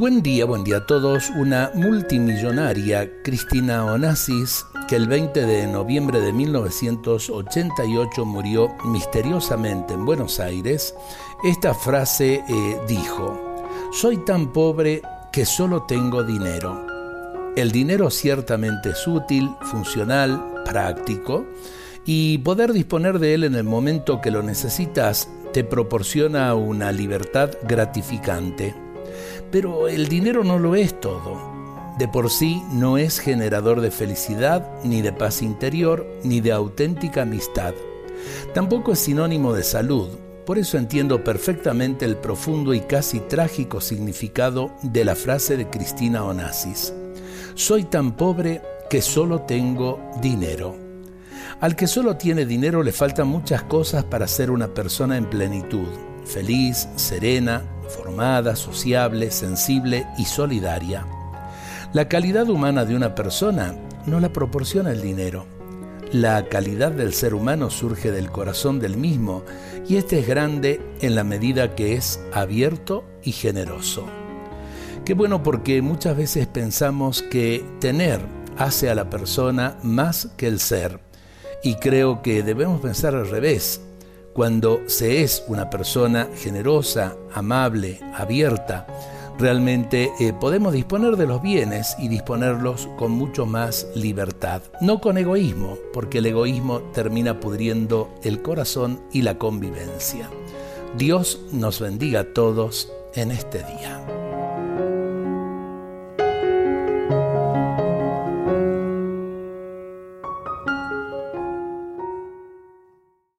Buen día, buen día a todos. Una multimillonaria, Cristina Onassis, que el 20 de noviembre de 1988 murió misteriosamente en Buenos Aires, esta frase eh, dijo, soy tan pobre que solo tengo dinero. El dinero ciertamente es útil, funcional, práctico, y poder disponer de él en el momento que lo necesitas te proporciona una libertad gratificante. Pero el dinero no lo es todo. De por sí no es generador de felicidad, ni de paz interior, ni de auténtica amistad. Tampoco es sinónimo de salud. Por eso entiendo perfectamente el profundo y casi trágico significado de la frase de Cristina Onassis. Soy tan pobre que solo tengo dinero. Al que solo tiene dinero le faltan muchas cosas para ser una persona en plenitud, feliz, serena, sociable, sensible y solidaria. La calidad humana de una persona no la proporciona el dinero. La calidad del ser humano surge del corazón del mismo y este es grande en la medida que es abierto y generoso. Qué bueno porque muchas veces pensamos que tener hace a la persona más que el ser y creo que debemos pensar al revés. Cuando se es una persona generosa, amable, abierta, realmente eh, podemos disponer de los bienes y disponerlos con mucho más libertad, no con egoísmo, porque el egoísmo termina pudriendo el corazón y la convivencia. Dios nos bendiga a todos en este día.